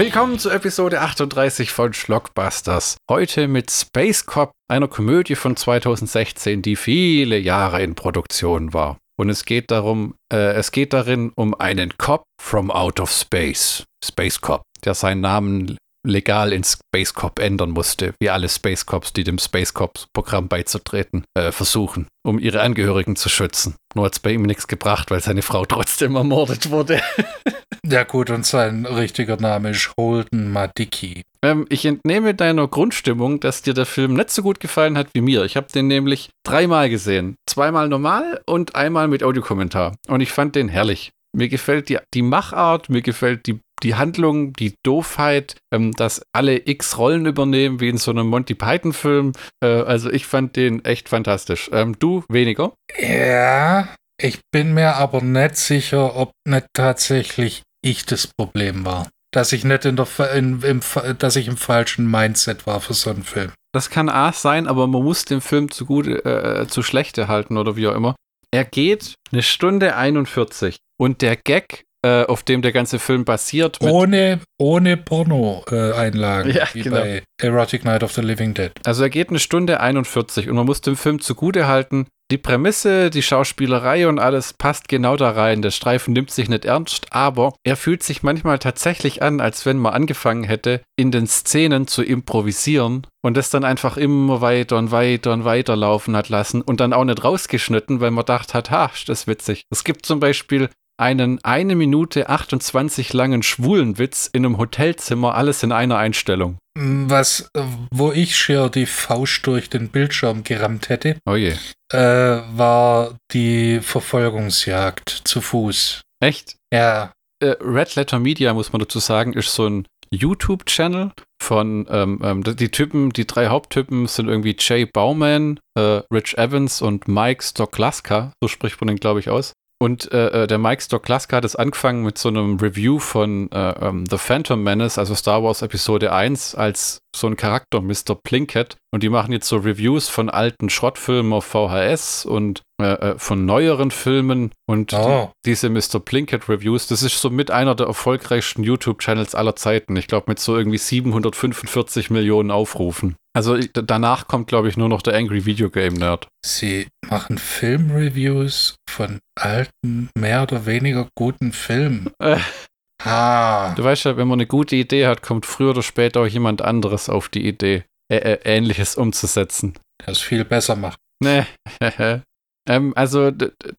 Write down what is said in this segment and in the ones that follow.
Willkommen zu Episode 38 von Schlockbusters. Heute mit Space Cop, einer Komödie von 2016, die viele Jahre in Produktion war. Und es geht darum, äh, es geht darin um einen Cop from out of space. Space Cop, der seinen Namen legal in Space Cop ändern musste, wie alle Space Cops, die dem Space Cops Programm beizutreten, äh, versuchen, um ihre Angehörigen zu schützen. Nur hat es bei ihm nichts gebracht, weil seine Frau trotzdem ermordet wurde. ja gut, und sein richtiger Name ist Holden Madicki. Ähm, ich entnehme deiner Grundstimmung, dass dir der Film nicht so gut gefallen hat wie mir. Ich habe den nämlich dreimal gesehen. Zweimal normal und einmal mit Audiokommentar. Und ich fand den herrlich. Mir gefällt die, die Machart, mir gefällt die, die Handlung, die Doofheit, ähm, dass alle X Rollen übernehmen, wie in so einem Monty Python-Film. Äh, also ich fand den echt fantastisch. Ähm, du weniger? Ja, ich bin mir aber nicht sicher, ob nicht tatsächlich ich das Problem war. Dass ich nicht in der in, im, dass ich im falschen Mindset war für so einen Film. Das kann A sein, aber man muss den Film zu gut, äh, zu schlecht halten oder wie auch immer. Er geht eine Stunde 41 und der Gag, äh, auf dem der ganze Film basiert. ohne ohne Porno-Einlagen, äh, ja, wie genau. bei Erotic Night of the Living Dead. Also er geht eine Stunde 41 und man muss dem Film zugute halten, die Prämisse, die Schauspielerei und alles passt genau da rein. Der Streifen nimmt sich nicht ernst, aber er fühlt sich manchmal tatsächlich an, als wenn man angefangen hätte, in den Szenen zu improvisieren und das dann einfach immer weiter und weiter und weiter laufen hat lassen und dann auch nicht rausgeschnitten, weil man dachte hat, ha, das ist witzig. Es gibt zum Beispiel einen eine Minute 28 langen schwulen Witz in einem Hotelzimmer, alles in einer Einstellung. Was, wo ich schier die Faust durch den Bildschirm gerammt hätte, oh. Äh, war die Verfolgungsjagd zu Fuß. Echt? Ja. Äh, Red Letter Media, muss man dazu sagen, ist so ein YouTube-Channel von ähm, ähm, die Typen, die drei Haupttypen sind irgendwie Jay Bauman, äh, Rich Evans und Mike Stoklaska, so spricht man den, glaube ich, aus. Und äh, äh, der Mike Stokelaska hat es angefangen mit so einem Review von äh, um, ähm, The Phantom Menace, also Star Wars Episode 1, als so ein Charakter, Mr. Plinkett. Und die machen jetzt so Reviews von alten Schrottfilmen auf VHS und äh, äh, von neueren Filmen. Und oh. die, diese Mr. Plinkett Reviews, das ist so mit einer der erfolgreichsten YouTube-Channels aller Zeiten. Ich glaube, mit so irgendwie 745 Millionen Aufrufen. Also danach kommt, glaube ich, nur noch der Angry Video Game Nerd. Sie machen Filmreviews von alten, mehr oder weniger guten Filmen. Ah. Du weißt ja, wenn man eine gute Idee hat, kommt früher oder später auch jemand anderes auf die Idee, äh, äh, Ähnliches umzusetzen. Es viel besser macht. Nee. ähm, also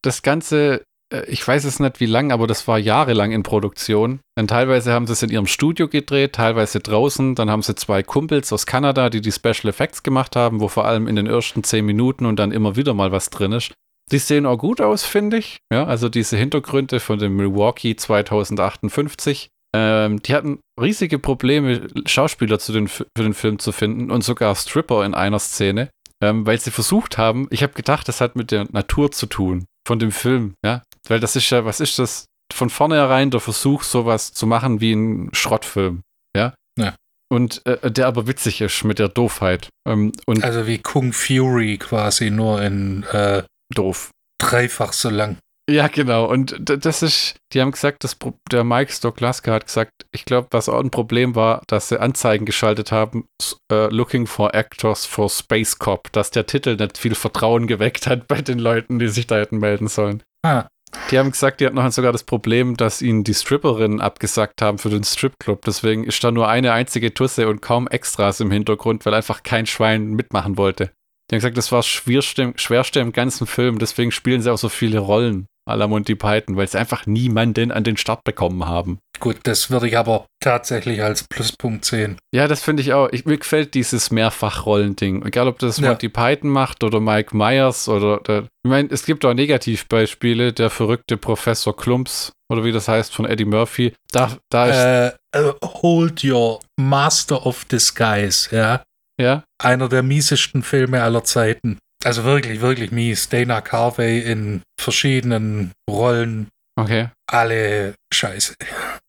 das Ganze äh, ich weiß es nicht wie lang, aber das war jahrelang in Produktion. Und teilweise haben sie es in ihrem Studio gedreht, teilweise draußen. Dann haben sie zwei Kumpels aus Kanada, die die Special Effects gemacht haben, wo vor allem in den ersten zehn Minuten und dann immer wieder mal was drin ist. Die sehen auch gut aus, finde ich. Ja, also diese Hintergründe von dem Milwaukee 2058. Ähm, die hatten riesige Probleme, Schauspieler zu den, für den Film zu finden und sogar Stripper in einer Szene, ähm, weil sie versucht haben, ich habe gedacht, das hat mit der Natur zu tun von dem Film, ja, weil das ist ja, was ist das? Von vornherein der Versuch, sowas zu machen wie ein Schrottfilm. Ja. ja. Und äh, der aber witzig ist mit der Doofheit. Ähm, also wie Kung Fury quasi nur in äh, doof. Dreifach so lang. Ja, genau. Und das ist, die haben gesagt, dass der Mike Stoklaska hat gesagt, ich glaube, was auch ein Problem war, dass sie Anzeigen geschaltet haben, uh, Looking for Actors for Space Cop, dass der Titel nicht viel Vertrauen geweckt hat bei den Leuten, die sich da hätten melden sollen. Ah. Die haben gesagt, die hatten noch sogar das Problem, dass ihnen die Stripperinnen abgesagt haben für den Stripclub. Deswegen ist da nur eine einzige Tusse und kaum Extras im Hintergrund, weil einfach kein Schwein mitmachen wollte. Die haben gesagt, das war das schwerste, schwerste im ganzen Film, deswegen spielen sie auch so viele Rollen à la Monty Python, weil sie einfach niemanden an den Start bekommen haben. Gut, das würde ich aber tatsächlich als Pluspunkt sehen. Ja, das finde ich auch. Ich, mir gefällt dieses Mehrfachrollending. Egal, ob das ja. Monty Python macht oder Mike Myers oder. Der, ich meine, es gibt auch Negativbeispiele. Der verrückte Professor Klumps oder wie das heißt von Eddie Murphy. Da, da ist. Äh, uh, hold your Master of Disguise, ja. Ja. Einer der miesesten Filme aller Zeiten. Also wirklich, wirklich mies. Dana Carvey in verschiedenen Rollen. Okay. Alle scheiße.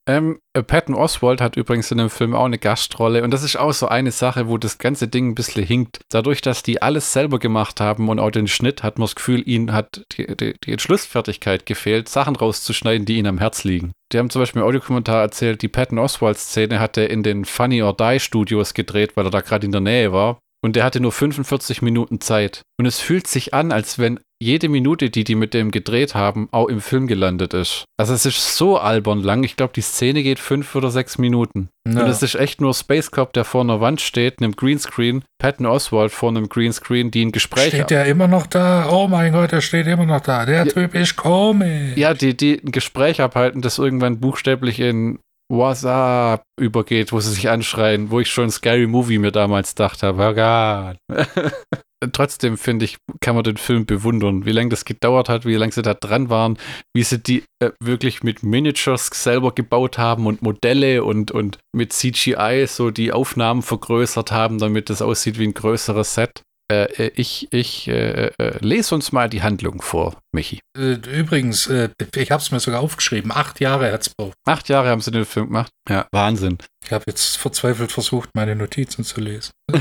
Ähm, äh, Patton Oswald hat übrigens in dem Film auch eine Gastrolle und das ist auch so eine Sache, wo das ganze Ding ein bisschen hinkt. Dadurch, dass die alles selber gemacht haben und auch den Schnitt, hat man das Gefühl, ihnen hat die, die, die Entschlussfertigkeit gefehlt, Sachen rauszuschneiden, die ihnen am Herz liegen. Die haben zum Beispiel im Audiokommentar erzählt, die Patton Oswald-Szene hat er in den Funny or Die Studios gedreht, weil er da gerade in der Nähe war. Und der hatte nur 45 Minuten Zeit. Und es fühlt sich an, als wenn jede Minute, die die mit dem gedreht haben, auch im Film gelandet ist. Also es ist so albern lang. Ich glaube, die Szene geht fünf oder sechs Minuten. Ja. Und es ist echt nur Space Cop, der vor einer Wand steht, einem Greenscreen, Patton Oswald vor einem Greenscreen, die ein Gespräch Steht der immer noch da? Oh mein Gott, der steht immer noch da. Der ja, Typ ist komisch. Ja, die, die ein Gespräch abhalten, das irgendwann buchstäblich in What's up übergeht, wo sie sich anschreien, wo ich schon Scary Movie mir damals dachte, oh Gott. Trotzdem finde ich, kann man den Film bewundern, wie lange das gedauert hat, wie lange sie da dran waren, wie sie die äh, wirklich mit Miniatures selber gebaut haben und Modelle und, und mit CGI so die Aufnahmen vergrößert haben, damit es aussieht wie ein größeres Set. Äh, äh, ich ich äh, äh, lese uns mal die Handlung vor, Michi. Äh, übrigens, äh, ich habe es mir sogar aufgeschrieben. Acht Jahre hat es braucht. Acht Jahre haben sie den Film gemacht. Ja, Wahnsinn. Ich habe jetzt verzweifelt versucht, meine Notizen zu lesen.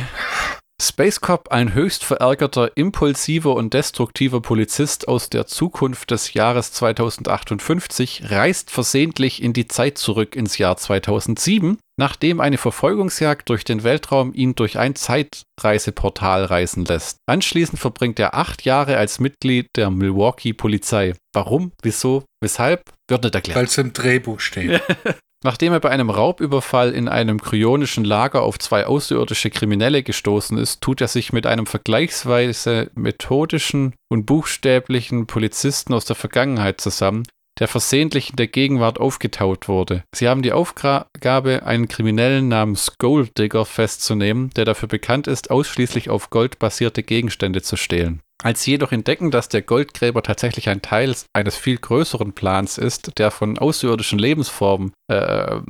Space Cop, ein höchst verärgerter, impulsiver und destruktiver Polizist aus der Zukunft des Jahres 2058, reist versehentlich in die Zeit zurück ins Jahr 2007, nachdem eine Verfolgungsjagd durch den Weltraum ihn durch ein Zeitreiseportal reisen lässt. Anschließend verbringt er acht Jahre als Mitglied der Milwaukee Polizei. Warum, wieso, weshalb, wird nicht erklärt. Weil es im Drehbuch steht. Nachdem er bei einem Raubüberfall in einem kryonischen Lager auf zwei außerirdische Kriminelle gestoßen ist, tut er sich mit einem vergleichsweise methodischen und buchstäblichen Polizisten aus der Vergangenheit zusammen, der versehentlich in der Gegenwart aufgetaut wurde. Sie haben die Aufgabe, einen Kriminellen namens Gold Digger festzunehmen, der dafür bekannt ist, ausschließlich auf Gold basierte Gegenstände zu stehlen. Als sie jedoch entdecken, dass der Goldgräber tatsächlich ein Teil eines viel größeren Plans ist, der von außerirdischen Lebensformen äh,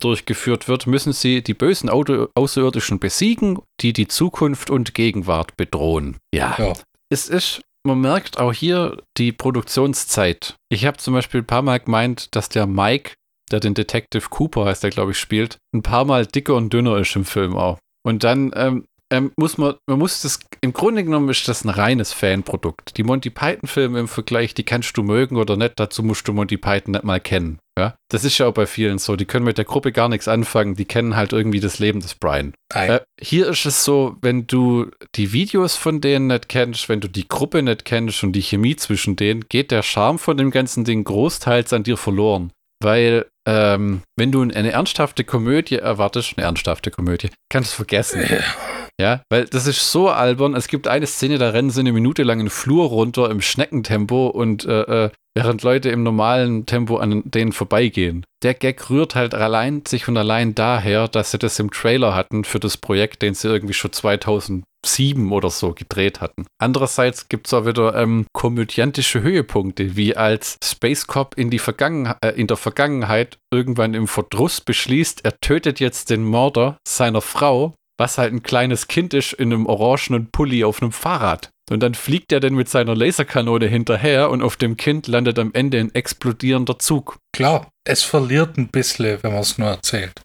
durchgeführt wird, müssen sie die bösen Auto Außerirdischen besiegen, die die Zukunft und Gegenwart bedrohen. Ja. ja. Es ist man merkt auch hier die Produktionszeit. Ich habe zum Beispiel ein paar Mal gemeint, dass der Mike, der den Detective Cooper heißt, der glaube ich spielt, ein paar Mal dicker und dünner ist im Film auch. Und dann ähm, ähm, muss man, man muss das, im Grunde genommen ist das ein reines Fanprodukt. Die Monty Python-Filme im Vergleich, die kannst du mögen oder nicht, dazu musst du Monty Python nicht mal kennen. Ja? Das ist ja auch bei vielen so, die können mit der Gruppe gar nichts anfangen, die kennen halt irgendwie das Leben des Brian. Äh, hier ist es so, wenn du die Videos von denen nicht kennst, wenn du die Gruppe nicht kennst und die Chemie zwischen denen, geht der Charme von dem ganzen Ding großteils an dir verloren. Weil, ähm, wenn du eine ernsthafte Komödie erwartest, eine ernsthafte Komödie, kannst du vergessen. Ja, weil das ist so albern. Es gibt eine Szene, da rennen sie eine Minute lang einen Flur runter im Schneckentempo und äh, äh, während Leute im normalen Tempo an denen vorbeigehen. Der Gag rührt halt allein sich von allein daher, dass sie das im Trailer hatten für das Projekt, den sie irgendwie schon 2007 oder so gedreht hatten. Andererseits gibt es auch wieder ähm, komödiantische Höhepunkte, wie als Space Cop in, die Vergangen äh, in der Vergangenheit irgendwann im Verdruss beschließt, er tötet jetzt den Mörder seiner Frau was halt ein kleines Kind ist in einem orangenen Pulli auf einem Fahrrad. Und dann fliegt er dann mit seiner Laserkanone hinterher und auf dem Kind landet am Ende ein explodierender Zug. Klar, es verliert ein bisschen, wenn man es nur erzählt.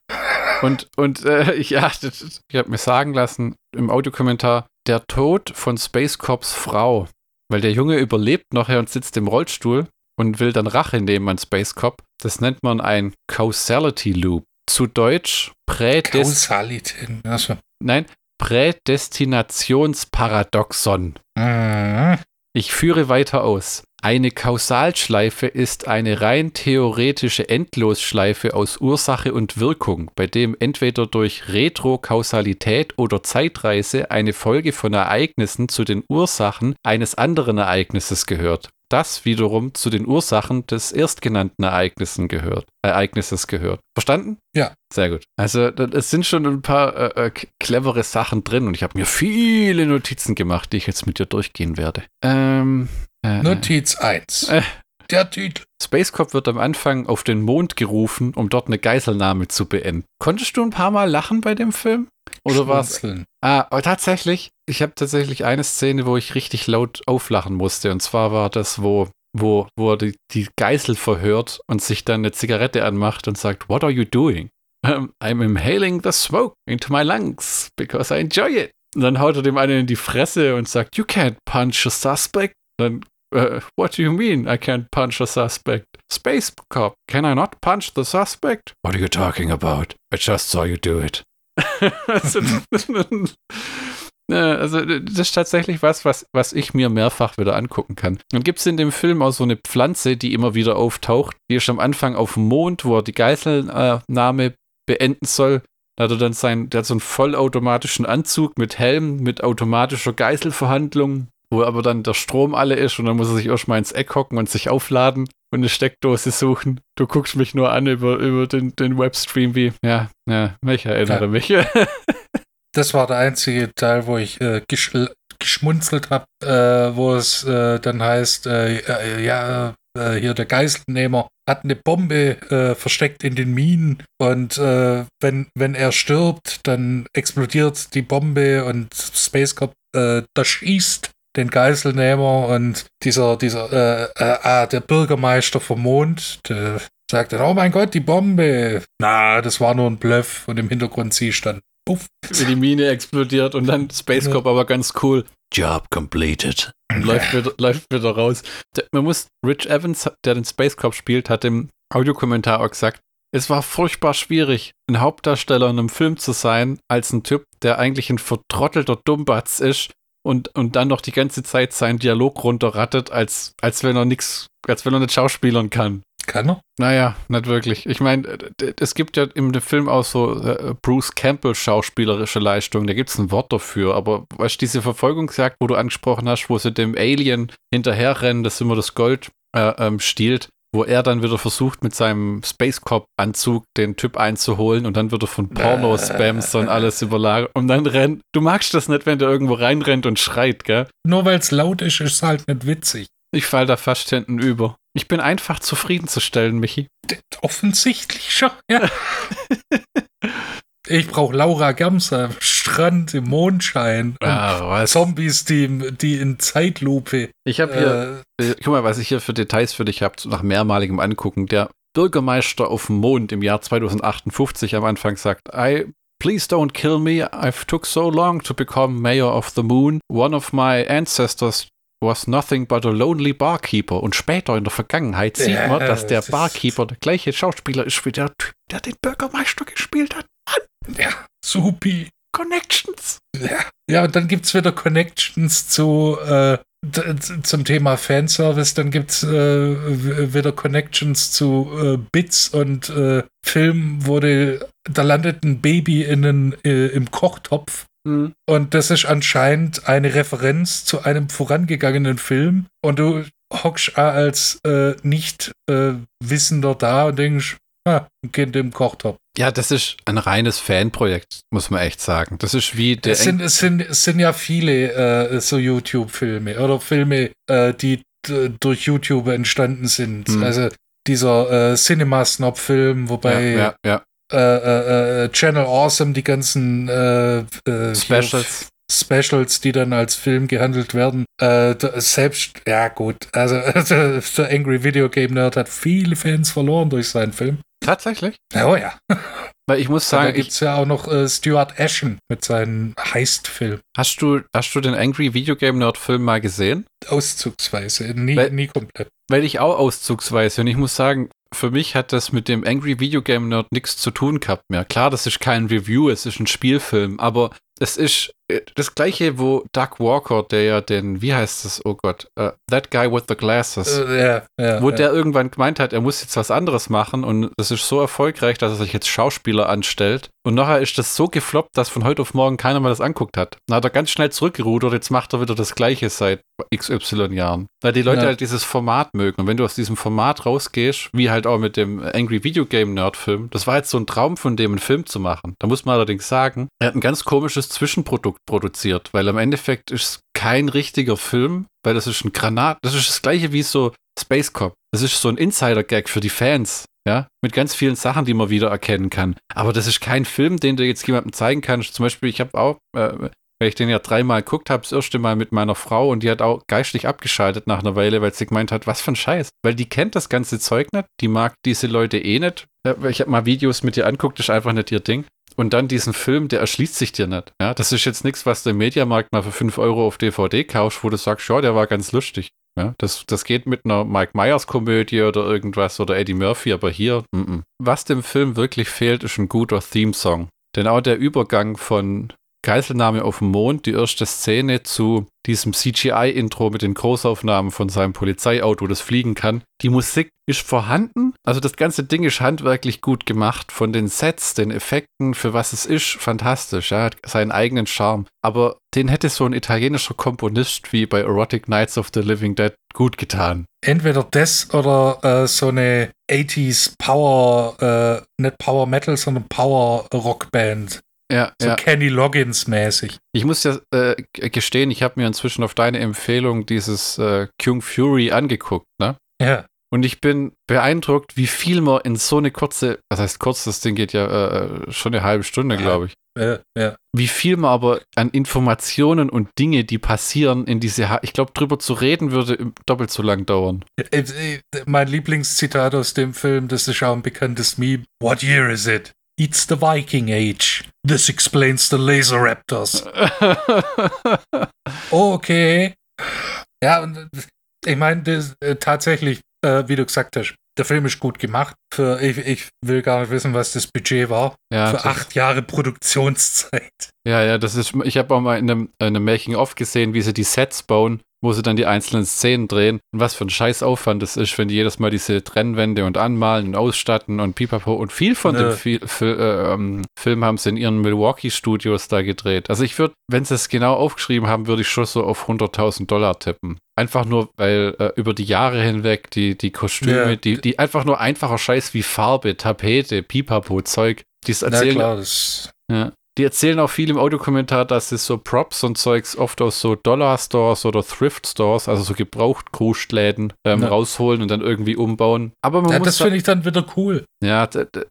Und, und äh, ja, ich habe mir sagen lassen im Audiokommentar, der Tod von Space Cops Frau, weil der Junge überlebt nachher und sitzt im Rollstuhl und will dann Rache nehmen an Space Cop. Das nennt man ein Causality Loop zu Deutsch Prädest also. Nein, Prädestinationsparadoxon. Mhm. Ich führe weiter aus. Eine Kausalschleife ist eine rein theoretische Endlosschleife aus Ursache und Wirkung, bei dem entweder durch Retrokausalität oder Zeitreise eine Folge von Ereignissen zu den Ursachen eines anderen Ereignisses gehört das wiederum zu den Ursachen des erstgenannten Ereignissen gehört, Ereignisses gehört. Verstanden? Ja. Sehr gut. Also es sind schon ein paar äh, äh clevere Sachen drin und ich habe mir viele Notizen gemacht, die ich jetzt mit dir durchgehen werde. Ähm, äh, Notiz 1. Äh, der Titel. Space Cop wird am Anfang auf den Mond gerufen, um dort eine Geiselnahme zu beenden. Konntest du ein paar Mal lachen bei dem Film? Oder was? Ah, tatsächlich. Ich habe tatsächlich eine Szene, wo ich richtig laut auflachen musste. Und zwar war das, wo wo, wo er die, die Geißel verhört und sich dann eine Zigarette anmacht und sagt, What are you doing? Um, I'm inhaling the smoke into my lungs because I enjoy it. Und dann haut er dem einen in die Fresse und sagt, You can't punch a suspect. Dann, uh, What do you mean I can't punch a suspect? Space Cop, can I not punch the suspect? What are you talking about? I just saw you do it. also, also, das ist tatsächlich was, was, was ich mir mehrfach wieder angucken kann. Dann gibt es in dem Film auch so eine Pflanze, die immer wieder auftaucht. Die ist am Anfang auf dem Mond, wo er die Geiselnahme beenden soll. Da hat er dann sein, der hat so einen vollautomatischen Anzug mit Helm, mit automatischer Geiselverhandlung, wo aber dann der Strom alle ist und dann muss er sich erstmal ins Eck hocken und sich aufladen und eine Steckdose suchen. Du guckst mich nur an über, über den, den Webstream wie, ja, ja, ich erinnere ja. mich. das war der einzige Teil, wo ich äh, gesch geschmunzelt habe, äh, wo es äh, dann heißt, äh, äh, ja, äh, hier der Geiselnehmer hat eine Bombe versteckt in den Minen und wenn, wenn er stirbt, dann explodiert die Bombe und Space Cop da schießt den Geiselnehmer und dieser, dieser, ah, der Bürgermeister vom Mond, der sagt dann, oh mein Gott, die Bombe. Na, das war nur ein Bluff und im Hintergrund sie stand puff. Wie die Mine explodiert und dann Space Cop ja. aber ganz cool. Job completed. Und läuft wieder, läuft wieder raus. Man muss, Rich Evans, der den Space Cop spielt, hat im Audiokommentar auch gesagt, es war furchtbar schwierig, ein Hauptdarsteller in einem Film zu sein, als ein Typ, der eigentlich ein vertrottelter Dummbatz ist und, und dann noch die ganze Zeit seinen Dialog runterrattet, als, als wenn er nichts, als wenn er nicht schauspielern kann. Kann er? Naja, nicht wirklich. Ich meine, es gibt ja im Film auch so äh, Bruce Campbell schauspielerische Leistungen, da gibt es ein Wort dafür, aber weißt du, diese Verfolgungsjagd, wo du angesprochen hast, wo sie dem Alien hinterherrennen, das immer das Gold äh, ähm, stiehlt, wo er dann wieder versucht, mit seinem Space Cop-Anzug den Typ einzuholen und dann wird er von Porno-Spams und alles überlagert und dann rennt. Du magst das nicht, wenn der irgendwo reinrennt und schreit, gell? Nur weil es laut ist, ist es halt nicht witzig. Ich fall da fast hinten über. Ich bin einfach zufriedenzustellen, Michi. Offensichtlich schon, ja. ich brauche Laura Gamser am Strand im Mondschein. Ah, Zombies, die, die in Zeitlupe. Ich habe hier, äh, äh, guck mal, was ich hier für Details für dich habe, nach mehrmaligem Angucken. Der Bürgermeister auf dem Mond im Jahr 2058 am Anfang sagt, I Please don't kill me. I've took so long to become mayor of the moon. One of my ancestors was nothing but a lonely barkeeper. Und später in der Vergangenheit sieht man, dass der Barkeeper der gleiche Schauspieler ist wie der Typ, der den Bürgermeister gespielt hat. Mann. Ja, supi. Connections. Ja, ja und dann gibt es wieder Connections zu äh, zum Thema Fanservice, dann gibt es äh, wieder Connections zu äh, Bits und äh, Filmen, wo die, da landet ein Baby in einen, äh, im Kochtopf Mhm. Und das ist anscheinend eine Referenz zu einem vorangegangenen Film. Und du hockst als äh, Nicht-Wissender äh, da und denkst, ah, ein Kind im Kochtopf. Ja, das ist ein reines Fanprojekt, muss man echt sagen. Das ist wie der. Es sind, es sind, es sind ja viele äh, so YouTube-Filme oder Filme, äh, die durch YouTube entstanden sind. Mhm. Also dieser äh, Cinema-Snob-Film, wobei ja, ja, ja. Äh, äh, äh, Channel Awesome die ganzen Specials. Specials, die dann als Film gehandelt werden. Äh, selbst, ja gut, also der Angry Video Game Nerd hat viele Fans verloren durch seinen Film. Tatsächlich? Oh ja. Weil ich muss sagen. Da gibt es ja auch noch äh, Stuart Ashen mit seinem Heist-Film. Hast du, hast du den Angry Video Game Nerd Film mal gesehen? Auszugsweise, nie, weil, nie komplett. Weil ich auch auszugsweise und ich muss sagen, für mich hat das mit dem Angry Video Game Nerd nichts zu tun gehabt mehr. Klar, das ist kein Review, es ist ein Spielfilm, aber es ist äh, das gleiche, wo Doug Walker, der ja den, wie heißt das, oh Gott, uh, That Guy with the Glasses, uh, yeah, yeah, wo yeah. der irgendwann gemeint hat, er muss jetzt was anderes machen und es ist so erfolgreich, dass er sich jetzt Schauspieler anstellt. Und nachher ist das so gefloppt, dass von heute auf morgen keiner mehr das anguckt hat. Dann hat er ganz schnell zurückgerudert, jetzt macht er wieder das Gleiche seit XY Jahren. Weil die Leute ja. halt dieses Format mögen. Und wenn du aus diesem Format rausgehst, wie halt auch mit dem Angry Video Game Nerd Film, das war jetzt so ein Traum von dem, einen Film zu machen. Da muss man allerdings sagen, er hat ein ganz komisches Zwischenprodukt produziert, weil am Endeffekt ist es kein richtiger Film, weil das ist ein Granat, das ist das gleiche wie so Space Cop. Das ist so ein Insider-Gag für die Fans, ja, mit ganz vielen Sachen, die man wieder erkennen kann. Aber das ist kein Film, den du jetzt jemandem zeigen kannst. Zum Beispiel, ich habe auch, äh, weil ich den ja dreimal geguckt habe, das erste Mal mit meiner Frau und die hat auch geistig abgeschaltet nach einer Weile, weil sie gemeint hat, was für ein Scheiß. Weil die kennt das ganze Zeug nicht, die mag diese Leute eh nicht. Ich habe mal Videos mit ihr anguckt, ist einfach nicht ihr Ding. Und dann diesen Film, der erschließt sich dir nicht. Ja, das ist jetzt nichts, was du im Mediamarkt mal für 5 Euro auf DVD kaufst, wo du sagst, ja, der war ganz lustig. Ja, das, das geht mit einer Mike Myers Komödie oder irgendwas oder Eddie Murphy, aber hier, m -m. was dem Film wirklich fehlt, ist ein guter Theme-Song. Denn auch der Übergang von Geiselnahme auf dem Mond, die erste Szene zu diesem CGI-Intro mit den Großaufnahmen von seinem Polizeiauto, das fliegen kann. Die Musik ist vorhanden. Also das ganze Ding ist handwerklich gut gemacht. Von den Sets, den Effekten, für was es ist, fantastisch. Ja, hat seinen eigenen Charme. Aber den hätte so ein italienischer Komponist wie bei Erotic Nights of the Living Dead gut getan. Entweder das oder äh, so eine 80s Power, äh, nicht Power Metal, sondern Power Rockband. Ja, so ja. Kenny Loggins mäßig. Ich muss ja äh, gestehen, ich habe mir inzwischen auf deine Empfehlung dieses äh, Kung Fury angeguckt, ne? Ja. Und ich bin beeindruckt, wie viel man in so eine kurze, was heißt kurz, das Ding geht ja äh, schon eine halbe Stunde, glaube ich. Ja, ja. Wie viel man aber an Informationen und Dinge, die passieren, in diese, ha ich glaube, drüber zu reden würde doppelt so lang dauern. Äh, äh, Mein Lieblingszitat aus dem Film, das ist auch ein bekanntes Meme. What year is it? It's the Viking Age. This explains the Laser Raptors. okay. Ja, und äh, ich meine, äh, tatsächlich, äh, wie du gesagt hast, der Film ist gut gemacht. Für, ich, ich will gar nicht wissen, was das Budget war. Ja, Für acht Jahre Produktionszeit. Ja, ja, das ist, ich habe auch mal in einem, in einem Making-of gesehen, wie sie die Sets bauen, wo sie dann die einzelnen Szenen drehen und was für ein Scheißaufwand das ist, wenn die jedes Mal diese Trennwände und anmalen und ausstatten und pipapo und viel von Ja. dem Fi äh, ähm, Film haben sie in ihren Milwaukee-Studios da gedreht. Also ich würde, wenn sie es genau aufgeschrieben haben, würde ich schon so auf 100.000 Dollar tippen. Einfach nur, weil äh, über die Jahre hinweg die, die Kostüme, Ja. die, die einfach nur einfacher Scheiß wie Farbe, Tapete, Pipapo, Zeug, die es Na erzählen, klar, das ja. Die erzählen auch viel im Audiokommentar, dass sie so Props und Zeugs oft aus so Dollar-Stores oder Thrift-Stores, also so Gebrauchtkrustläden, ähm, Ja. rausholen und dann irgendwie umbauen. Aber man ja, muss das da- finde ich dann wieder cool. ja,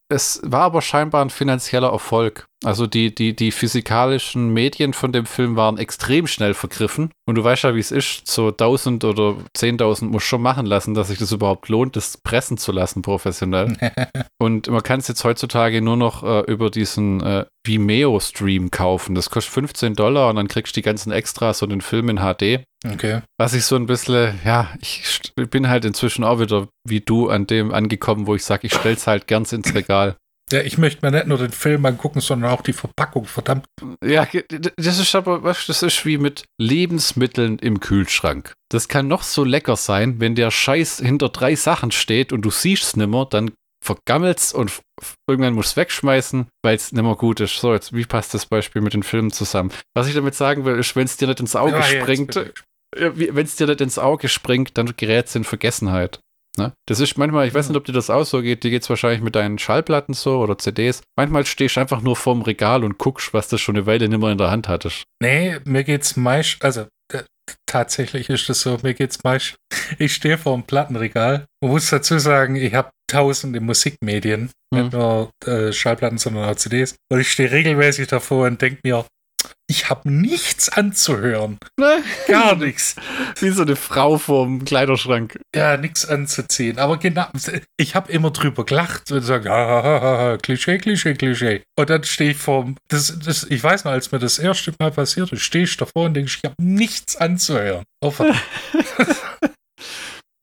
es war aber scheinbar ein finanzieller Erfolg. Also die, die, die physikalischen Medien von dem Film waren extrem schnell vergriffen. Und du weißt ja, wie es ist. So 1000 oder 10.000 muss schon machen lassen, dass sich das überhaupt lohnt, das pressen zu lassen professionell. Und man kann es jetzt heutzutage nur noch äh, über diesen äh, Vimeo-Stream kaufen. Das kostet 15 Dollar und dann kriegst du die ganzen Extras und den Film in HD. Okay. Was ich so ein bisschen, ja, ich bin halt inzwischen auch wieder wie du an dem angekommen, wo ich sage, ich stell's halt gern ins Regal. Ja, ich möchte mir nicht nur den Film angucken, sondern auch die Verpackung. Verdammt. Ja, das ist aber, das ist wie mit Lebensmitteln im Kühlschrank. Das kann noch so lecker sein, wenn der Scheiß hinter drei Sachen steht und du siehst es nimmer, dann vergammelt's und irgendwann musst du wegschmeißen, weil es nimmer gut ist. So, jetzt, wie passt das Beispiel mit den Filmen zusammen? Was ich damit sagen will, ist, wenn es dir nicht ins Auge Ja, springt, wenn es dir nicht ins Auge springt, dann gerät es in Vergessenheit. Ne? Das ist manchmal, ich weiß nicht, ob dir das auch so geht, dir geht es wahrscheinlich mit deinen Schallplatten so oder CDs. Manchmal stehst du einfach nur vorm Regal und guckst, was du schon eine Weile nimmer in der Hand hattest. Nee, mir geht's meist, also äh, tatsächlich ist das so, mir geht's meist, ich stehe vor dem Plattenregal und muss dazu sagen, ich habe tausende Musikmedien, Mhm. nicht nur äh, Schallplatten, sondern auch CDs. Und ich stehe regelmäßig davor und denke mir, ich habe nichts anzuhören. Gar nichts. Wie so eine Frau vorm Kleiderschrank. Ja, nichts anzuziehen. Aber genau, ich habe immer drüber gelacht und gesagt, ha, Klischee, Klischee, Klischee. Und dann stehe ich vor, das, das, ich weiß noch, als mir das erste Mal passiert ist, stehe ich davor und denke, ich habe nichts anzuhören. Oh.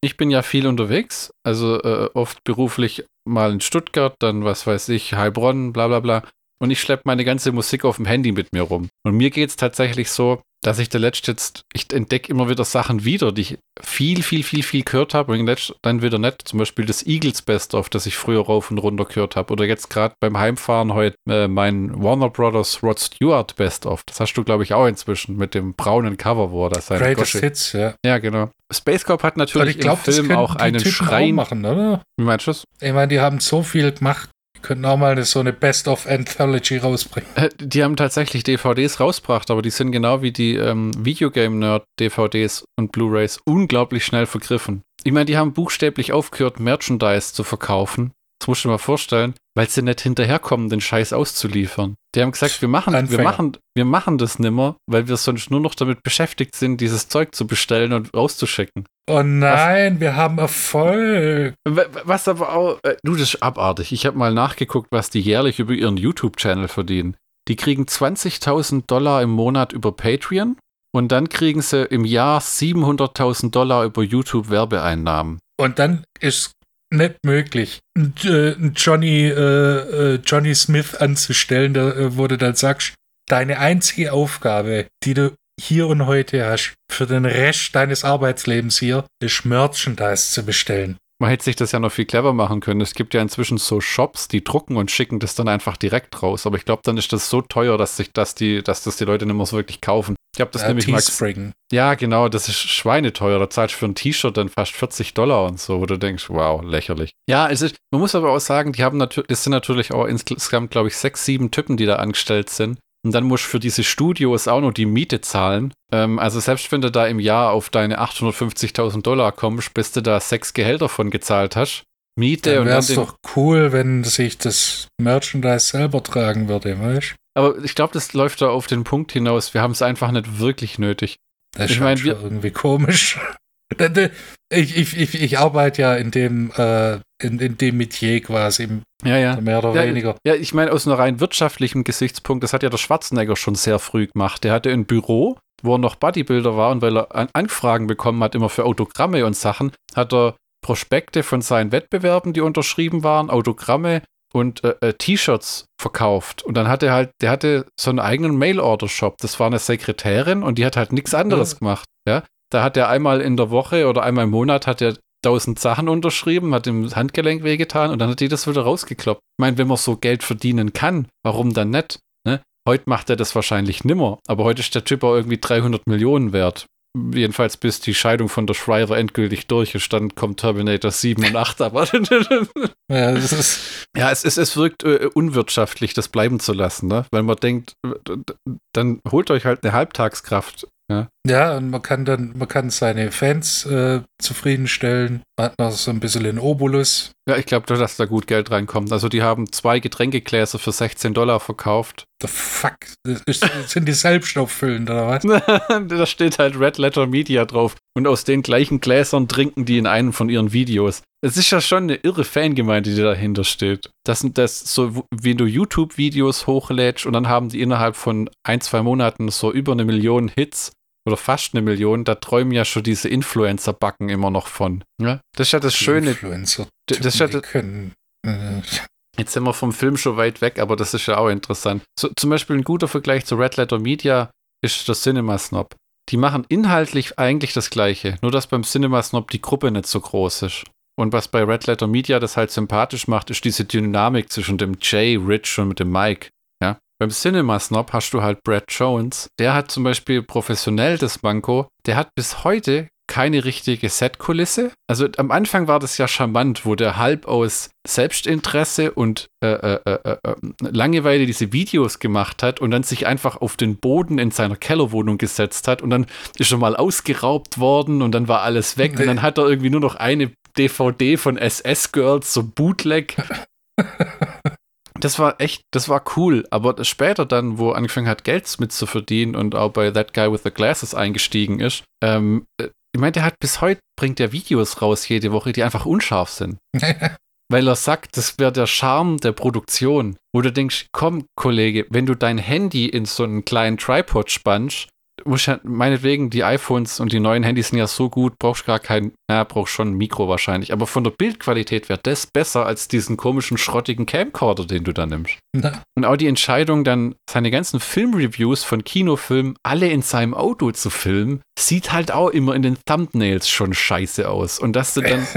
Ich bin ja viel unterwegs, also äh, oft beruflich mal in Stuttgart, dann was weiß ich, Heilbronn, bla bla bla. Und ich schleppe meine ganze Musik auf dem Handy mit mir rum. Und mir geht es tatsächlich so, dass ich der letzte jetzt, ich entdecke immer wieder Sachen wieder, die ich viel, viel, viel, viel gehört habe und dann wieder nicht. Zum Beispiel das Eagles Best of, das ich früher rauf und runter gehört habe. Oder jetzt gerade beim Heimfahren heute äh, mein Warner Brothers Rod Stewart Best of. Das hast du, glaube ich, auch inzwischen mit dem braunen Cover, wo er da seine Greatest Gosche- Hits, ja. Ja, genau. Space Cop hat natürlich ich glaube, im das Film auch einen Typen auch Schrein. machen, oder? Wie meinst du das? Ich meine, die haben so viel gemacht. Die könnten auch mal so eine Best-of-Anthology rausbringen. Äh, Die haben tatsächlich DVDs rausgebracht, aber die sind genau wie die ähm, Videogame-Nerd-DVDs und Blu-Rays unglaublich schnell vergriffen. Ich meine, die haben buchstäblich aufgehört, Merchandise zu verkaufen, Das musst du dir mal vorstellen, weil sie nicht hinterherkommen, den Scheiß auszuliefern. Die haben gesagt, wir machen, wir machen, wir machen das nimmer, weil wir sonst nur noch damit beschäftigt sind, dieses Zeug zu bestellen und rauszuschicken. Oh nein, was, wir haben Erfolg. Was aber auch, äh, du, das ist abartig. Ich habe mal nachgeguckt, was die jährlich über ihren YouTube-Channel verdienen. Die kriegen 20.000 Dollar im Monat über Patreon und dann kriegen sie im Jahr 700.000 Dollar über YouTube-Werbeeinnahmen. Und dann ist nicht möglich, äh, Johnny, äh, äh, Johnny Smith anzustellen, da, wo du dann sagst, deine einzige Aufgabe, die du hier und heute hast, für den Rest deines Arbeitslebens hier, ist Merchandise zu bestellen. Man hätte sich das ja noch viel clever machen können. Es gibt ja inzwischen so Shops, die drucken und schicken das dann einfach direkt raus. Aber ich glaube, dann ist das so teuer, dass sich das die, dass das die Leute nicht mehr so wirklich kaufen. Ich habe das ja, nämlich mal. Ja, genau, das ist schweineteuer. Da zahlst du für ein T-Shirt dann fast 40 Dollar und so, wo du denkst, wow, lächerlich. Ja, es ist, man muss aber auch sagen, die haben natürlich, es sind natürlich auch insgesamt, glaube ich, sechs, sieben Typen, die da angestellt sind. Und dann musst du für diese Studios auch noch die Miete zahlen. Ähm, also selbst wenn du da im Jahr auf deine 850.000 Dollar kommst, bis du da sechs Gehälter von gezahlt hast. Miete dann und dann. Wäre doch cool, wenn sich das Merchandise selber tragen würde, weißt Aber ich glaube, das läuft da auf den Punkt hinaus. Wir haben es einfach nicht wirklich nötig. Das ich meine, irgendwie komisch. Ich, ich, ich, ich arbeite ja in dem, äh, in, in dem Metier quasi, ja, ja. mehr oder ja, weniger. Ja, ich meine, aus einem rein wirtschaftlichen Gesichtspunkt, das hat ja der Schwarzenegger schon sehr früh gemacht. Der hatte ein Büro, wo er noch Bodybuilder war und weil er Anfragen bekommen hat, immer für Autogramme und Sachen, hat er Prospekte von seinen Wettbewerben, die unterschrieben waren, Autogramme und äh, äh, T-Shirts verkauft. Und dann hat er halt, der hatte so einen eigenen Mail-Order-Shop. Das war eine Sekretärin und die hat halt nichts anderes ja. gemacht. Ja, da hat er einmal in der Woche oder einmal im Monat hat er tausend Sachen unterschrieben, hat ihm das Handgelenk wehgetan und dann hat die das wieder rausgekloppt. Ich meine, wenn man so Geld verdienen kann, warum dann nicht? Ne? Heute macht er das wahrscheinlich nimmer, aber heute ist der Typ auch irgendwie 300 Millionen wert. Jedenfalls bis die Scheidung von der Schreiber endgültig durch ist, dann kommt Terminator 7 und 8, aber ja, es, ist ja, es, es, es wirkt äh, unwirtschaftlich, das bleiben zu lassen, ne? weil man denkt, dann holt euch halt eine Halbtagskraft ja. Ja, und man kann dann, man kann seine Fans äh, zufriedenstellen. Man hat noch so ein bisschen den Obolus. Ja, ich glaube, dass da gut Geld reinkommt. Also die haben zwei Getränkegläser für 16 Dollar verkauft. The fuck? Das sind die selbstauffüllend, oder was? da steht halt Red Letter Media drauf. Und aus den gleichen Gläsern trinken die in einem von ihren Videos. Es ist ja schon eine irre Fangemeinde, die dahinter steht. Das sind das so, wie du YouTube-Videos hochlädst und dann haben die innerhalb von ein, zwei Monaten so über eine Million Hits oder fast eine Million, da träumen ja schon diese Influencer-Backen immer noch von. Ja? Das ist ja das die Schöne. Influencer das ist ja das, können, äh, Jetzt sind wir vom Film schon weit weg, aber das ist ja auch interessant. So, zum Beispiel ein guter Vergleich zu Red Letter Media ist der Cinema Snob. Die machen inhaltlich eigentlich das Gleiche, nur dass beim Cinema Snob die Gruppe nicht so groß ist. Und was bei Red Letter Media das halt sympathisch macht, ist diese Dynamik zwischen dem Jay, Rich und mit dem Mike. Beim Cinema Snob hast du halt Brad Jones. Der hat zum Beispiel professionell das Banco. Der hat bis heute keine richtige Setkulisse. Also am Anfang war das ja charmant, wo der halb aus Selbstinteresse und äh, äh, äh, äh, Langeweile diese Videos gemacht hat und dann sich einfach auf den Boden in seiner Kellerwohnung gesetzt hat und dann ist er mal ausgeraubt worden und dann war alles weg nee. und dann hat er irgendwie nur noch eine DVD von SS Girls, so Bootleg. das war echt, das war cool. Aber später dann, wo er angefangen hat, Geld mit zu verdienen und auch bei That Guy with the Glasses eingestiegen ist, ähm, äh, ich meine, der hat bis heute, bringt er Videos raus jede Woche, die einfach unscharf sind. Weil er sagt, das wäre der Charme der Produktion. Wo du denkst, komm, Kollege, wenn du dein Handy in so einen kleinen Tripod spannst, meinetwegen, die iPhones und die neuen Handys sind ja so gut, brauchst gar kein, na, brauchst schon ein Mikro wahrscheinlich. Aber von der Bildqualität wäre das besser als diesen komischen, schrottigen Camcorder, den du da nimmst. Na. Und auch die Entscheidung, dann seine ganzen Filmreviews von Kinofilmen alle in seinem Auto zu filmen, sieht halt auch immer in den Thumbnails schon scheiße aus. Und dass du dann,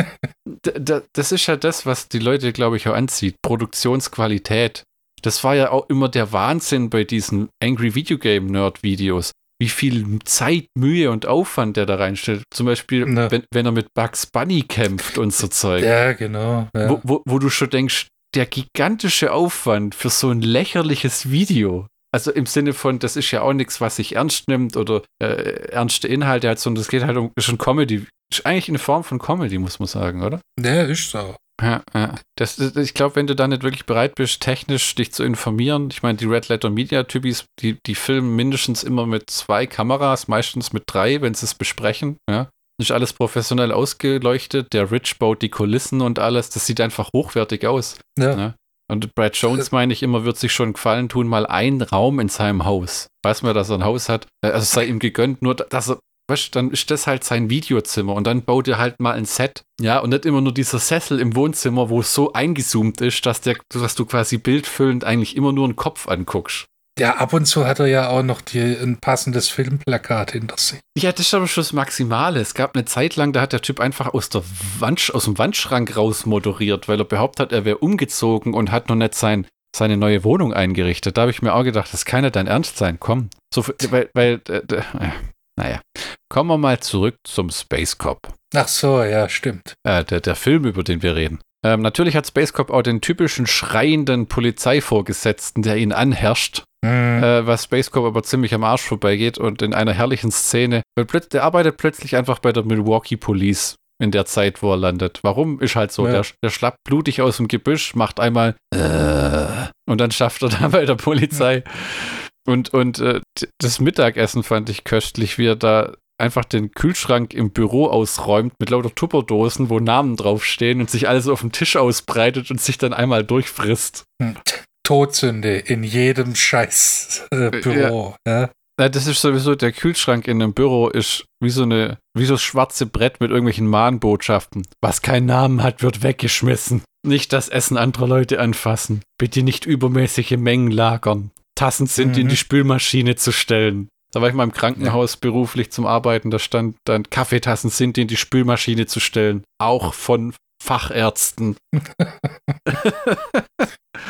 das ist ja das, was die Leute, glaube ich, auch anzieht. Produktionsqualität. Das war ja auch immer der Wahnsinn bei diesen Angry Video Game Nerd Videos wie viel Zeit, Mühe und Aufwand der da reinstellt. Zum Beispiel, wenn, wenn er mit Bugs Bunny kämpft und so Zeug. Ja, genau. Ja. Wo, wo, wo du schon denkst, der gigantische Aufwand für so ein lächerliches Video. Also im Sinne von, das ist ja auch nichts, was sich ernst nimmt oder äh, ernste Inhalte hat, sondern es geht halt um, ist ein Comedy. Ist eigentlich eine Form von Comedy, muss man sagen, oder? Ja, ist so. Ja, ja. Das, ich glaube, wenn du da nicht wirklich bereit bist, technisch dich zu informieren, ich meine, die Red Letter Media Typis, die, die filmen mindestens immer mit zwei Kameras, meistens mit drei, wenn sie es besprechen. Ja. Ist alles professionell ausgeleuchtet. Der Rich baut die Kulissen und alles. Das sieht einfach hochwertig aus. Ja. ja. Und Brad Jones, äh. meine ich immer, wird sich schon gefallen tun, mal einen Raum in seinem Haus. Weiß man, dass er ein Haus hat. Äh, also sei ihm gegönnt, nur dass er weißt, dann ist das halt sein Videozimmer und dann baut er halt mal ein Set. Ja, und nicht immer nur dieser Sessel im Wohnzimmer, wo es so eingezoomt ist, dass, der, dass du quasi bildfüllend eigentlich immer nur einen Kopf anguckst. Ja, ab und zu hat er ja auch noch die, ein passendes Filmplakat hinter sich. Ja, das ist aber schon das Maximale. Es gab eine Zeit lang, da hat der Typ einfach aus, der Wand, aus dem Wandschrank raus moderiert, weil er behauptet hat, er wäre umgezogen und hat noch nicht sein, seine neue Wohnung eingerichtet. Da habe ich mir auch gedacht, das kann ja dein Ernst sein. Komm. So, weil, weil äh, äh, naja. Kommen wir mal zurück zum Space Cop. Ach so, ja, stimmt. Äh, der, der Film, über den wir reden. Ähm, natürlich hat Space Cop auch den typischen schreienden Polizeivorgesetzten, der ihn anherrscht. Mhm. Äh, was Space Cop aber ziemlich am Arsch vorbeigeht und in einer herrlichen Szene, weil der arbeitet plötzlich einfach bei der Milwaukee Police in der Zeit, wo er landet. Warum? Ist halt so. Ja. Der, der schlappt blutig aus dem Gebüsch, macht einmal äh, und dann schafft er da bei der Polizei. Und, und äh, das Mittagessen fand ich köstlich, wie er da einfach den Kühlschrank im Büro ausräumt mit lauter Tupperdosen, wo Namen draufstehen und sich alles auf dem Tisch ausbreitet und sich dann einmal durchfrisst. Hm. Todsünde in jedem scheiß äh, Büro. Ja. Ja. Ja, das ist sowieso, der Kühlschrank in einem Büro ist wie so eine, wie so das schwarze Brett mit irgendwelchen Mahnbotschaften. Was keinen Namen hat, wird weggeschmissen. Nicht das Essen anderer Leute anfassen. Bitte nicht übermäßige Mengen lagern. Tassen sind mhm. in die Spülmaschine zu stellen. Da war ich mal im Krankenhaus beruflich zum Arbeiten, da stand dann Kaffeetassen sind in die Spülmaschine zu stellen. Auch von Fachärzten.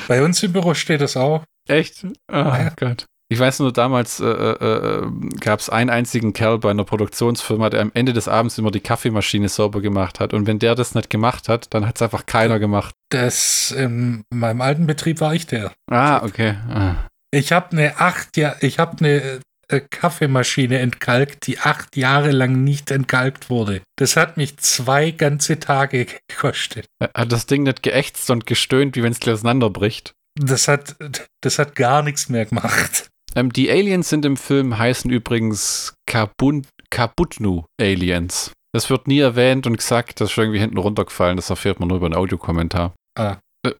Bei uns im Büro steht das auch. Echt? Oh ja. Gott. Ich weiß nur, damals äh, äh, äh gab es einen einzigen Kerl bei einer Produktionsfirma, der am Ende des Abends immer die Kaffeemaschine sauber gemacht hat. Und wenn der das nicht gemacht hat, dann hat es einfach keiner gemacht. Das in meinem alten Betrieb war ich der. Ah, okay. Ah. Ich habe eine acht Jahr, ich habe eine äh, Kaffeemaschine entkalkt, die acht Jahre lang nicht entkalkt wurde. Das hat mich zwei ganze Tage gekostet. Hat das Ding nicht geächtzt und gestöhnt, wie wenn es gleich auseinanderbricht? Das hat, das hat gar nichts mehr gemacht. Ähm, die Aliens sind im Film heißen übrigens Kabun Kabutnu Aliens. Das wird nie erwähnt und gesagt, das ist irgendwie hinten runtergefallen. Das erfährt man nur über einen Audiokommentar. Ah. Äh,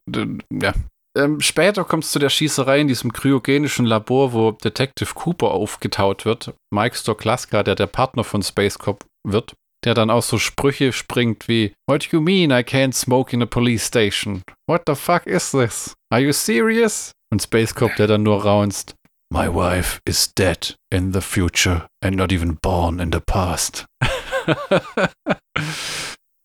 ja, ähm, später kommt es zu der Schießerei in diesem kryogenischen Labor, wo Detective Cooper aufgetaut wird. Mike Stoklaska, der der Partner von Space Cop wird, der dann auch so Sprüche springt wie What do you mean I can't smoke in a police station? What the fuck is this? Are you serious? Und Space Cop, der dann nur raunzt My wife is dead in the future and not even born in the past.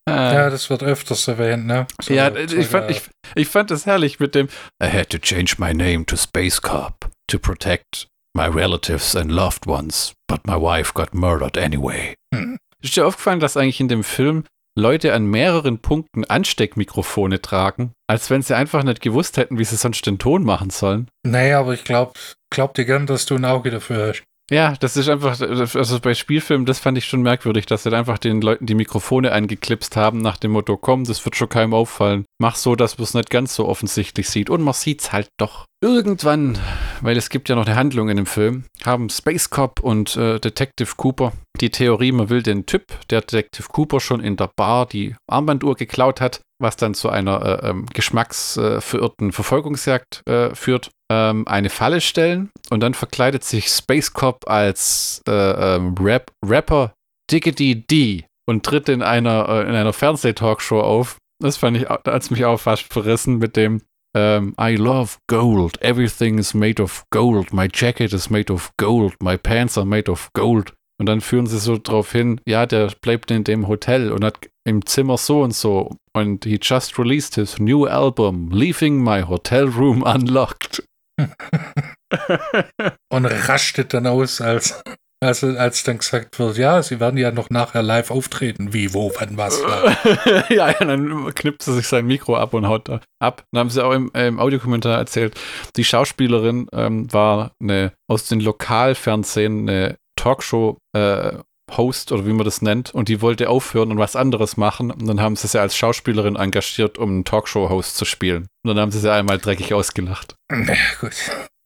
Ah. Ja, das wird öfters erwähnt, ne? So, ja, ich fand, ich, ich fand das herrlich mit dem I had to change my name to Space Cop to protect my relatives and loved ones, but my wife got murdered anyway. Hm. Ist dir aufgefallen, dass eigentlich in dem Film Leute an mehreren Punkten Ansteckmikrofone tragen, als wenn sie einfach nicht gewusst hätten, wie sie sonst den Ton machen sollen? Naja, aber ich glaube, glaub dir gern, dass du ein Auge dafür hast. Ja, das ist einfach, also bei Spielfilmen, das fand ich schon merkwürdig, dass sie einfach den Leuten die Mikrofone eingeklipst haben nach dem Motto, komm, das wird schon keinem auffallen. Mach so, dass man es nicht ganz so offensichtlich sieht. Und man sieht es halt doch. Irgendwann, weil es gibt ja noch eine Handlung in dem Film, haben Space Cop und äh, Detective Cooper die Theorie, man will den Typ, der Detective Cooper schon in der Bar die Armbanduhr geklaut hat, was dann zu einer äh, ähm, geschmacksverirrten Verfolgungsjagd äh, führt, ähm, eine Falle stellen und dann verkleidet sich Space Cop als äh, ähm, Rap Rapper Diggity D und tritt in einer, äh, in einer Fernsehtalkshow auf. Das fand ich, es mich auch fast verrissen mit dem ähm, I love gold. Everything is made of gold. My jacket is made of gold. My pants are made of gold. Und dann führen sie so drauf hin, ja, der bleibt in dem Hotel und hat im Zimmer so und so. Und he just released his new album, Leaving My Hotel Room Unlocked. und rastet dann aus, als, als, als dann gesagt wird, ja, sie werden ja noch nachher live auftreten. Wie, wo, wann, was? ja, dann knippt sie sich sein Mikro ab und haut ab. Dann haben sie auch im, im Audiokommentar erzählt, die Schauspielerin ähm, war eine aus den Lokalfernsehen eine Talkshow äh, Host oder wie man das nennt und die wollte aufhören und was anderes machen und dann haben sie sie als Schauspielerin engagiert, um einen Talkshow-Host zu spielen. Und dann haben sie sie einmal dreckig ausgelacht. Ja, gut.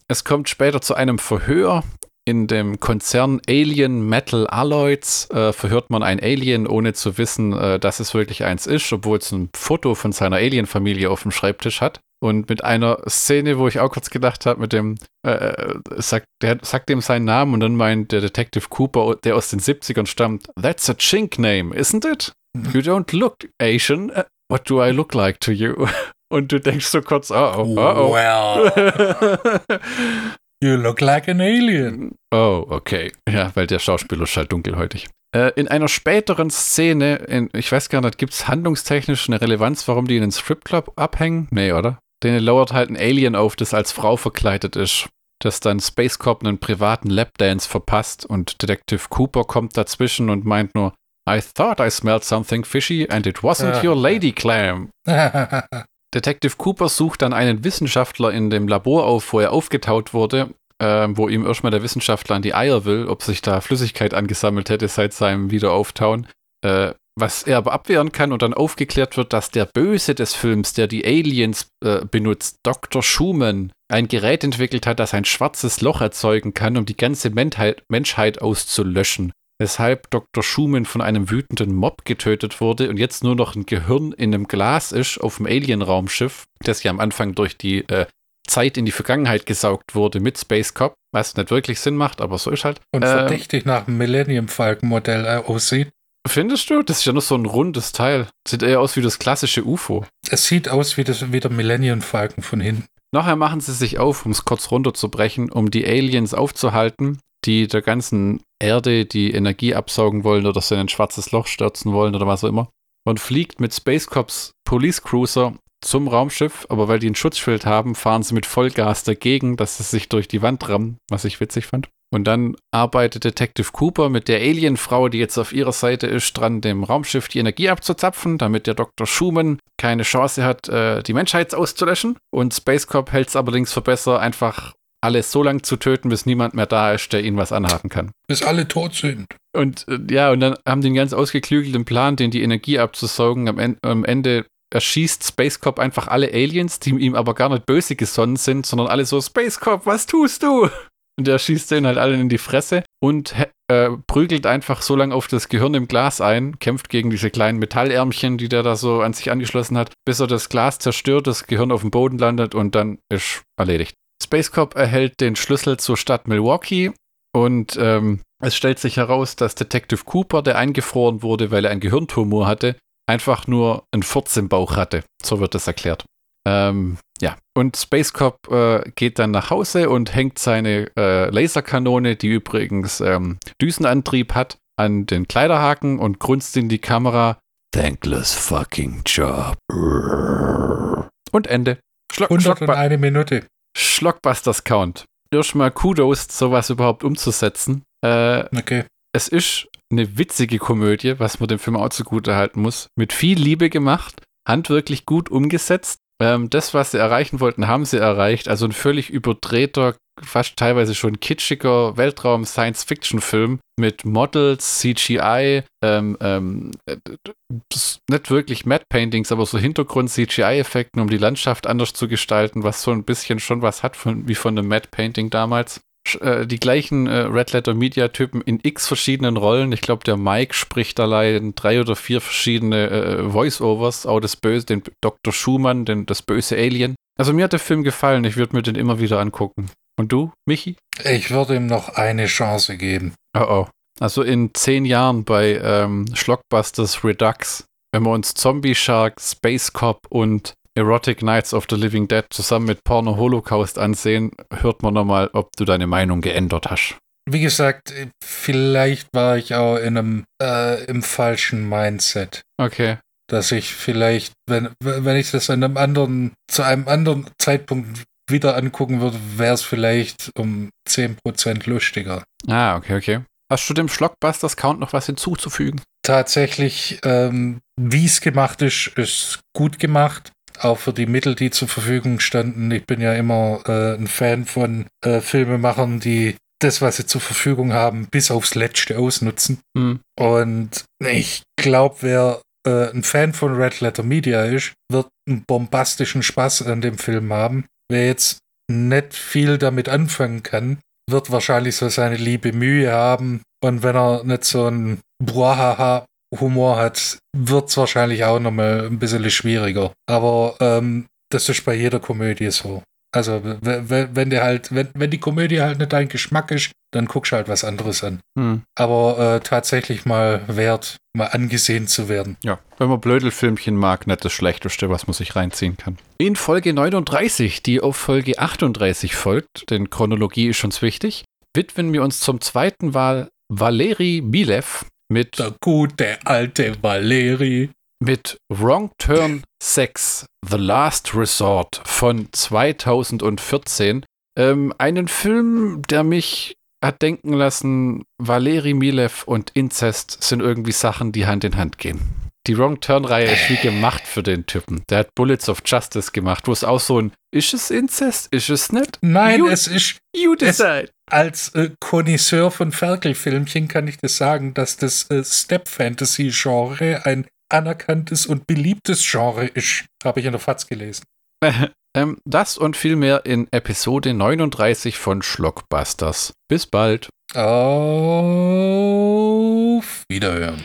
Es kommt später zu einem Verhör. In dem Konzern Alien Metal Alloys äh, verhört man ein Alien, ohne zu wissen, äh, dass es wirklich eins ist, obwohl es ein Foto von seiner Alien-Familie auf dem Schreibtisch hat. Und mit einer Szene, wo ich auch kurz gedacht habe, mit dem, äh, äh sagt, der sagt ihm seinen Namen und dann meint der Detective Cooper, der aus den 70ern stammt, That's a chink name, isn't it? You don't look Asian. Uh, what do I look like to you? Und du denkst so kurz, oh oh, oh oh. Well. you look like an alien. Oh, okay. Ja, weil der Schauspieler ist halt dunkelhäutig. Äh, in einer späteren Szene, in, ich weiß gar nicht, gibt es handlungstechnisch eine Relevanz, warum die in den Stripclub abhängen? Nee, oder? Denen lauert halt ein Alien auf, das als Frau verkleidet ist, das dann Space Cop einen privaten Lapdance verpasst und Detective Cooper kommt dazwischen und meint nur, I thought I smelled something fishy and it wasn't your lady clam. Detective Cooper sucht dann einen Wissenschaftler in dem Labor auf, wo er aufgetaut wurde, äh, wo ihm erstmal der Wissenschaftler an die Eier will, ob sich da Flüssigkeit angesammelt hätte seit seinem Wiederauftauen. Äh, was er aber abwehren kann und dann aufgeklärt wird, dass der Böse des Films, der die Aliens äh, benutzt, Dr. Schumann, ein Gerät entwickelt hat, das ein schwarzes Loch erzeugen kann, um die ganze Menschheit, Menschheit auszulöschen weshalb Dr. Schumann von einem wütenden Mob getötet wurde und jetzt nur noch ein Gehirn in einem Glas ist auf dem Alien-Raumschiff, das ja am Anfang durch die äh, Zeit in die Vergangenheit gesaugt wurde mit Space Cop, was nicht wirklich Sinn macht, aber so ist halt. Und verdächtig ähm, nach dem Millennium Falcon Modell äh, aussieht. Findest du? Das ist ja nur so ein rundes Teil. Sieht eher aus wie das klassische UFO. Es sieht aus wie, das, wie der Millennium Falcon von hinten. Nachher machen sie sich auf, um es kurz runterzubrechen, um die Aliens aufzuhalten die der ganzen Erde die Energie absaugen wollen oder sie in ein schwarzes Loch stürzen wollen oder was auch immer. Man fliegt mit Space Cops Police Cruiser zum Raumschiff, aber weil die ein Schutzschild haben, fahren sie mit Vollgas dagegen, dass sie sich durch die Wand rammen, was ich witzig fand. Und dann arbeitet Detective Cooper mit der Alienfrau, die jetzt auf ihrer Seite ist, dran, dem Raumschiff die Energie abzuzapfen, damit der Dr. Schumann keine Chance hat, äh, die Menschheit auszulöschen. Und Space Cop hält es allerdings für besser, einfach alles so lange zu töten, bis niemand mehr da ist, der ihnen was anhaken kann. Bis alle tot sind. Und äh, ja, und dann haben die einen ganz ausgeklügelten Plan, den die Energie abzusaugen. Am, en am Ende erschießt Space Cop einfach alle Aliens, die ihm aber gar nicht böse gesonnen sind, sondern alle so, Space Cop, was tust du? Und er schießt denen halt allen in die Fresse und äh, prügelt einfach so lange auf das Gehirn im Glas ein, kämpft gegen diese kleinen Metallärmchen, die der da so an sich angeschlossen hat, bis er das Glas zerstört, das Gehirn auf dem Boden landet und dann ist erledigt. Space Cop erhält den Schlüssel zur Stadt Milwaukee und ähm, es stellt sich heraus, dass Detective Cooper, der eingefroren wurde, weil er einen Gehirntumor hatte, einfach nur einen Furz im Bauch hatte. So wird das erklärt. Ähm, ja, und Space Cop äh, geht dann nach Hause und hängt seine äh, Laserkanone, die übrigens ähm, Düsenantrieb hat, an den Kleiderhaken und grunzt in die Kamera. Thankless fucking job. Und Ende. Schlock, 101 Minute. Schlockbusters Count. Erstmal Kudos, sowas überhaupt umzusetzen. Äh, okay. Es ist eine witzige Komödie, was man dem Film auch zugute halten muss. Mit viel Liebe gemacht, handwerklich gut umgesetzt. Ähm, das, was sie erreichen wollten, haben sie erreicht. Also ein völlig überdrehter, fast teilweise schon kitschiger Weltraum-Science-Fiction-Film mit Models, CGI, ähm, ähm, nicht wirklich Matte Paintings, aber so Hintergrund-CGI-Effekten, um die Landschaft anders zu gestalten, was so ein bisschen schon was hat von, wie von einem Matte Painting damals. Äh, die gleichen äh, Red Letter Media Typen in x verschiedenen Rollen. Ich glaube, der Mike spricht allein drei oder vier verschiedene äh, Voice-Overs, auch das Böse, den Dr. Schumann, den, das böse Alien. Also mir hat der Film gefallen, ich würde mir den immer wieder angucken. Und du, Michi? Ich würde ihm noch eine Chance geben. Oh oh. Also in zehn Jahren bei ähm, Schlockbusters Redux, wenn wir uns Zombie Shark, Space Cop und Erotic Nights of the Living Dead zusammen mit Porno Holocaust ansehen, hört man nochmal, ob du deine Meinung geändert hast. Wie gesagt, vielleicht war ich auch in einem äh, im falschen Mindset. Okay. Dass ich vielleicht, wenn, wenn ich das an einem anderen, zu einem anderen Zeitpunkt wieder angucken würde, wäre es vielleicht um 10% lustiger. Ah, okay, okay. Hast du dem Schlockbusters-Count noch was hinzuzufügen? Tatsächlich, ähm, wie es gemacht ist, ist gut gemacht auch für die Mittel, die zur Verfügung standen. Ich bin ja immer äh, ein Fan von äh, Filmemachern, die das, was sie zur Verfügung haben, bis aufs Letzte ausnutzen. Hm. Und ich glaube, wer äh, ein Fan von Red Letter Media ist, wird einen bombastischen Spaß an dem Film haben. Wer jetzt nicht viel damit anfangen kann, wird wahrscheinlich so seine liebe Mühe haben. Und wenn er nicht so ein Bruahaha Humor hat, wird es wahrscheinlich auch nochmal ein bisschen schwieriger. Aber ähm, das ist bei jeder Komödie so. Also, wenn der halt, wenn, wenn die Komödie halt nicht dein Geschmack ist, dann guckst du halt was anderes an. Hm. Aber äh, tatsächlich mal wert, mal angesehen zu werden. Ja, wenn man Blödelfilmchen mag, nicht das Schlechteste, was man sich reinziehen kann. In Folge 39, die auf Folge 38 folgt, denn Chronologie ist uns wichtig, widmen wir uns zum zweiten Wahl Valeri Bilev mit Der gute alte Valeri. mit Wrong Turn 6, The Last Resort von 2014. Ähm, einen Film, der mich hat denken lassen, Valeri Milev und Inzest sind irgendwie Sachen, die Hand in Hand gehen. Die Wrong Turn-Reihe ist wie gemacht für den Typen. Der hat Bullets of Justice gemacht, wo es auch so ein Ist es Inzest? Ist es nicht? Nein, You- es ist You Es- decide. als äh, Connoisseur von Ferkelfilmchen kann ich das sagen, dass das äh, Step-Fantasy-Genre ein anerkanntes und beliebtes Genre ist. Habe ich in der FAZ gelesen. ähm, das und viel mehr in Episode 39 von Schlockbusters. Bis bald. Auf Wiederhören.